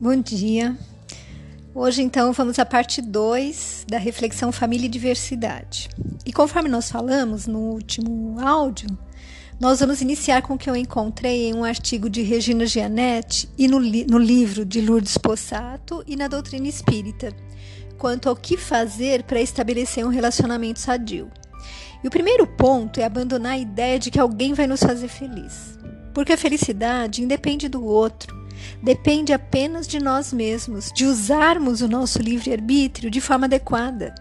Bom dia. Hoje, então, vamos à parte 2 da reflexão Família e Diversidade. E conforme nós falamos no último áudio, nós vamos iniciar com o que eu encontrei em um artigo de Regina Gianetti e no, li no livro de Lourdes Possato e na Doutrina Espírita, quanto ao que fazer para estabelecer um relacionamento sadio. E o primeiro ponto é abandonar a ideia de que alguém vai nos fazer feliz, porque a felicidade independe do outro depende apenas de nós mesmos, de usarmos o nosso livre-arbítrio de forma adequada,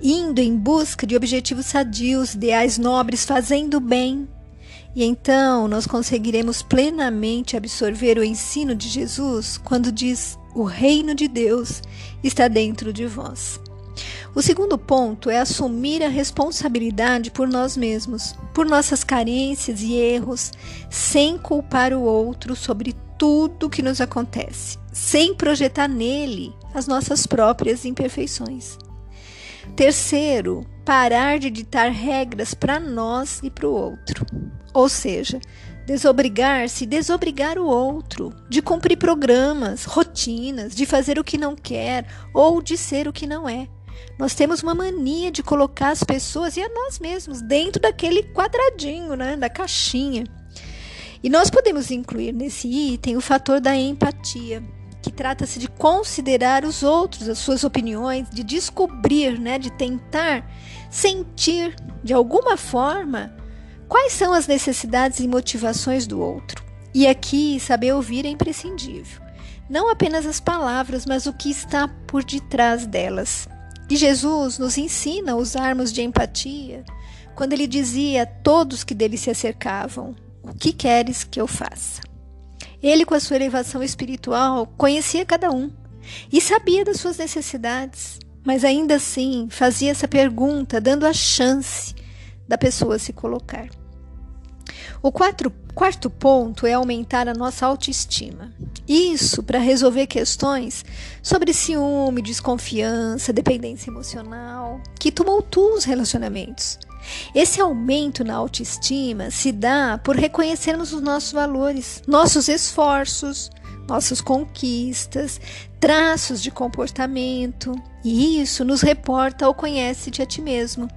indo em busca de objetivos sadios, ideais nobres, fazendo bem. E então nós conseguiremos plenamente absorver o ensino de Jesus quando diz: O reino de Deus está dentro de vós. O segundo ponto é assumir a responsabilidade por nós mesmos, por nossas carências e erros, sem culpar o outro sobre tudo que nos acontece, sem projetar nele as nossas próprias imperfeições. Terceiro, parar de ditar regras para nós e para o outro. Ou seja, desobrigar-se, desobrigar o outro, de cumprir programas, rotinas, de fazer o que não quer ou de ser o que não é. Nós temos uma mania de colocar as pessoas e a nós mesmos dentro daquele quadradinho, né, da caixinha. E nós podemos incluir nesse item o fator da empatia, que trata-se de considerar os outros, as suas opiniões, de descobrir, né, de tentar sentir de alguma forma quais são as necessidades e motivações do outro. E aqui saber ouvir é imprescindível. Não apenas as palavras, mas o que está por detrás delas. E Jesus nos ensina a usarmos de empatia quando ele dizia a todos que dele se acercavam: o que queres que eu faça? Ele, com a sua elevação espiritual, conhecia cada um e sabia das suas necessidades, mas ainda assim fazia essa pergunta, dando a chance da pessoa se colocar. O quatro, quarto ponto é aumentar a nossa autoestima. Isso para resolver questões sobre ciúme, desconfiança, dependência emocional, que tumultuam os relacionamentos. Esse aumento na autoestima se dá por reconhecermos os nossos valores, nossos esforços, nossas conquistas, traços de comportamento, e isso nos reporta ao conhece-te a ti mesmo,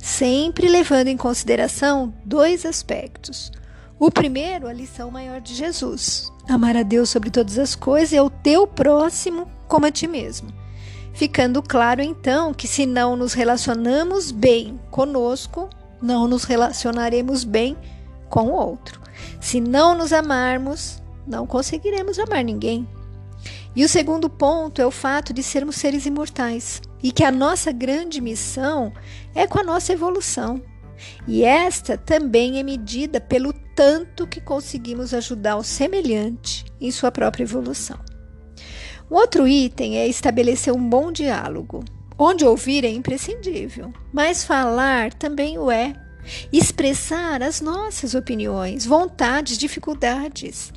sempre levando em consideração dois aspectos. O primeiro, a lição maior de Jesus: amar a Deus sobre todas as coisas e ao teu próximo como a ti mesmo. Ficando claro então que se não nos relacionamos bem conosco, não nos relacionaremos bem com o outro. Se não nos amarmos, não conseguiremos amar ninguém. E o segundo ponto é o fato de sermos seres imortais e que a nossa grande missão é com a nossa evolução. E esta também é medida pelo tanto que conseguimos ajudar o semelhante em sua própria evolução. O outro item é estabelecer um bom diálogo, onde ouvir é imprescindível, mas falar também o é. Expressar as nossas opiniões, vontades, dificuldades.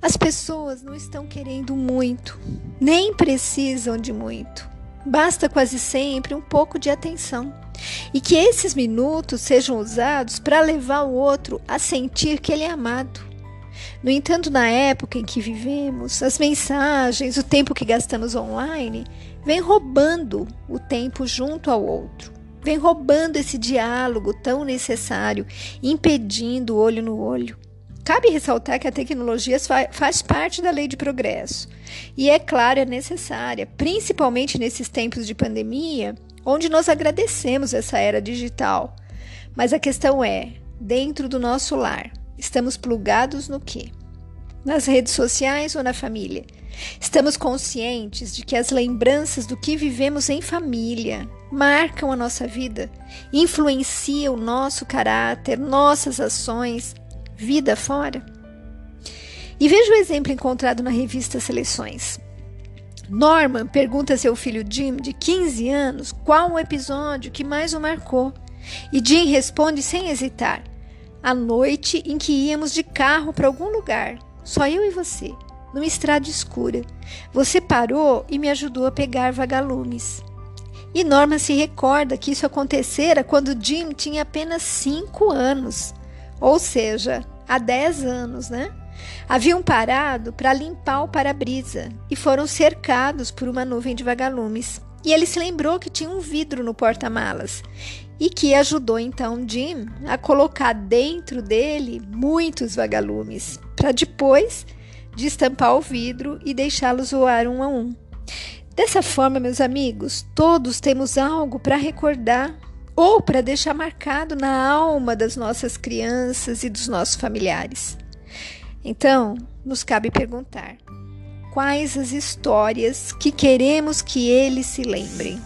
As pessoas não estão querendo muito, nem precisam de muito. Basta quase sempre um pouco de atenção. E que esses minutos sejam usados para levar o outro a sentir que ele é amado, no entanto, na época em que vivemos, as mensagens, o tempo que gastamos online, vem roubando o tempo junto ao outro. Vem roubando esse diálogo tão necessário, impedindo o olho no olho. Cabe ressaltar que a tecnologia faz parte da lei de progresso e, é claro, é necessária, principalmente nesses tempos de pandemia, onde nós agradecemos essa era digital. Mas a questão é: dentro do nosso lar, Estamos plugados no quê? Nas redes sociais ou na família? Estamos conscientes de que as lembranças do que vivemos em família marcam a nossa vida, influenciam o nosso caráter, nossas ações, vida fora? E veja o exemplo encontrado na revista Seleções. Norman pergunta a seu filho Jim, de 15 anos, qual o episódio que mais o marcou. E Jim responde sem hesitar: a noite em que íamos de carro para algum lugar, só eu e você, numa estrada escura. Você parou e me ajudou a pegar vagalumes. E Norma se recorda que isso acontecera quando Jim tinha apenas cinco anos. Ou seja, há 10 anos, né? Haviam parado para limpar o para-brisa e foram cercados por uma nuvem de vagalumes. E ele se lembrou que tinha um vidro no porta-malas e que ajudou então Jim a colocar dentro dele muitos vagalumes, para depois destampar o vidro e deixá-los voar um a um. Dessa forma, meus amigos, todos temos algo para recordar ou para deixar marcado na alma das nossas crianças e dos nossos familiares. Então, nos cabe perguntar: quais as histórias que queremos que eles se lembrem?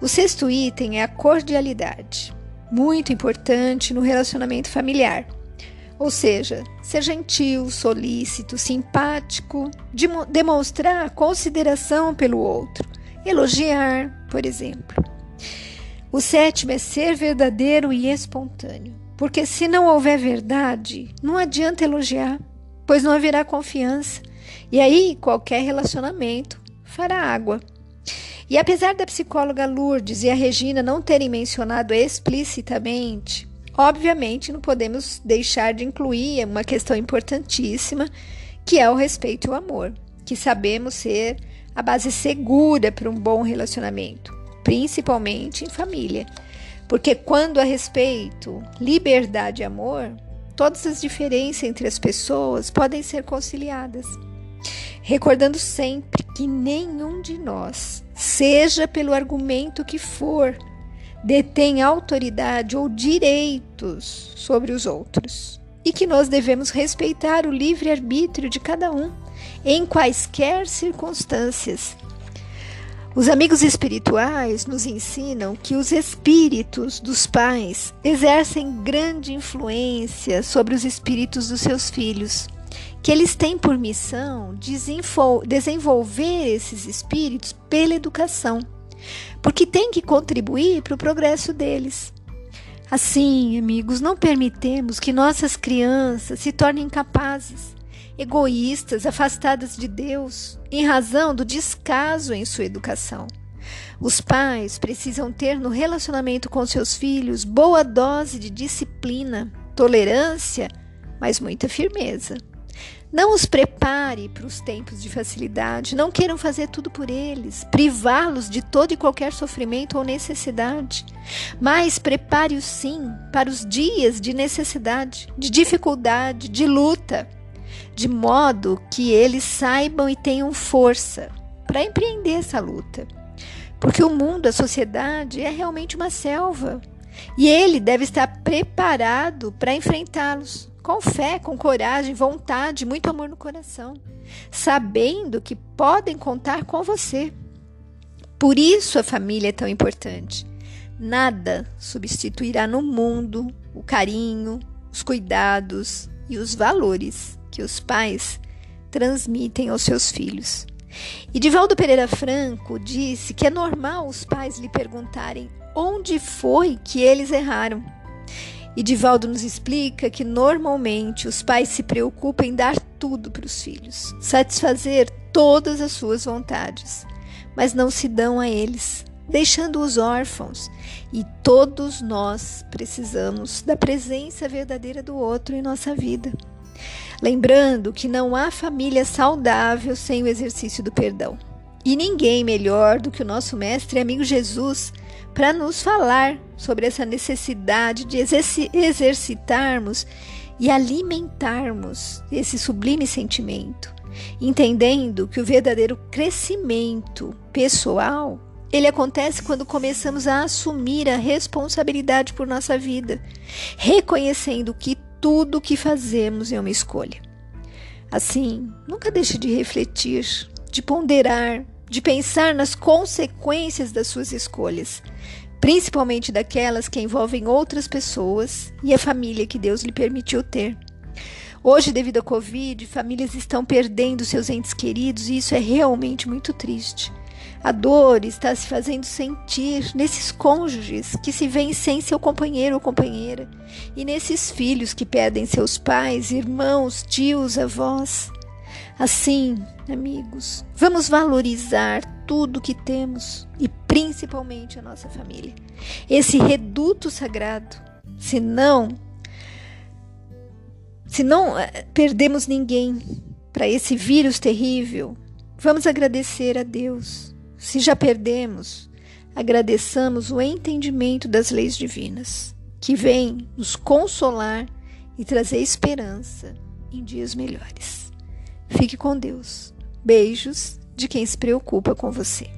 O sexto item é a cordialidade, muito importante no relacionamento familiar. Ou seja, ser gentil, solícito, simpático, de demonstrar consideração pelo outro, elogiar, por exemplo. O sétimo é ser verdadeiro e espontâneo. Porque se não houver verdade, não adianta elogiar, pois não haverá confiança. E aí qualquer relacionamento fará água. E apesar da psicóloga Lourdes e a Regina não terem mencionado explicitamente, obviamente não podemos deixar de incluir uma questão importantíssima, que é o respeito e o amor, que sabemos ser a base segura para um bom relacionamento, principalmente em família. Porque quando há respeito, liberdade e amor, todas as diferenças entre as pessoas podem ser conciliadas. Recordando sempre que nenhum de nós, seja pelo argumento que for, detém autoridade ou direitos sobre os outros e que nós devemos respeitar o livre-arbítrio de cada um em quaisquer circunstâncias os amigos espirituais nos ensinam que os espíritos dos pais exercem grande influência sobre os espíritos dos seus filhos, que eles têm por missão desenvolver esses espíritos pela educação, porque tem que contribuir para o progresso deles. Assim, amigos, não permitemos que nossas crianças se tornem capazes egoístas, afastadas de Deus, em razão do descaso em sua educação. Os pais precisam ter no relacionamento com seus filhos boa dose de disciplina, tolerância, mas muita firmeza. Não os prepare para os tempos de facilidade, não queiram fazer tudo por eles, privá-los de todo e qualquer sofrimento ou necessidade, mas prepare-os sim para os dias de necessidade, de dificuldade, de luta de modo que eles saibam e tenham força para empreender essa luta. Porque o mundo, a sociedade, é realmente uma selva e ele deve estar preparado para enfrentá-los com fé, com coragem, vontade, muito amor no coração, sabendo que podem contar com você. Por isso a família é tão importante. Nada substituirá no mundo o carinho, os cuidados e os valores que os pais transmitem aos seus filhos. E Divaldo Pereira Franco disse que é normal os pais lhe perguntarem onde foi que eles erraram. E Divaldo nos explica que normalmente os pais se preocupam em dar tudo para os filhos, satisfazer todas as suas vontades, mas não se dão a eles, deixando-os órfãos. E todos nós precisamos da presença verdadeira do outro em nossa vida. Lembrando que não há família saudável sem o exercício do perdão. E ninguém melhor do que o nosso mestre e amigo Jesus para nos falar sobre essa necessidade de exercitarmos e alimentarmos esse sublime sentimento, entendendo que o verdadeiro crescimento pessoal ele acontece quando começamos a assumir a responsabilidade por nossa vida, reconhecendo que tudo o que fazemos é uma escolha. Assim, nunca deixe de refletir, de ponderar, de pensar nas consequências das suas escolhas, principalmente daquelas que envolvem outras pessoas e a família que Deus lhe permitiu ter. Hoje, devido à Covid, famílias estão perdendo seus entes queridos e isso é realmente muito triste. A dor está se fazendo sentir nesses cônjuges que se veem sem seu companheiro ou companheira, e nesses filhos que perdem seus pais, irmãos, tios, avós. Assim, amigos, vamos valorizar tudo que temos e principalmente a nossa família. Esse reduto sagrado. Senão, Se não eh, perdemos ninguém para esse vírus terrível, vamos agradecer a Deus. Se já perdemos, agradeçamos o entendimento das leis divinas, que vem nos consolar e trazer esperança em dias melhores. Fique com Deus. Beijos de quem se preocupa com você.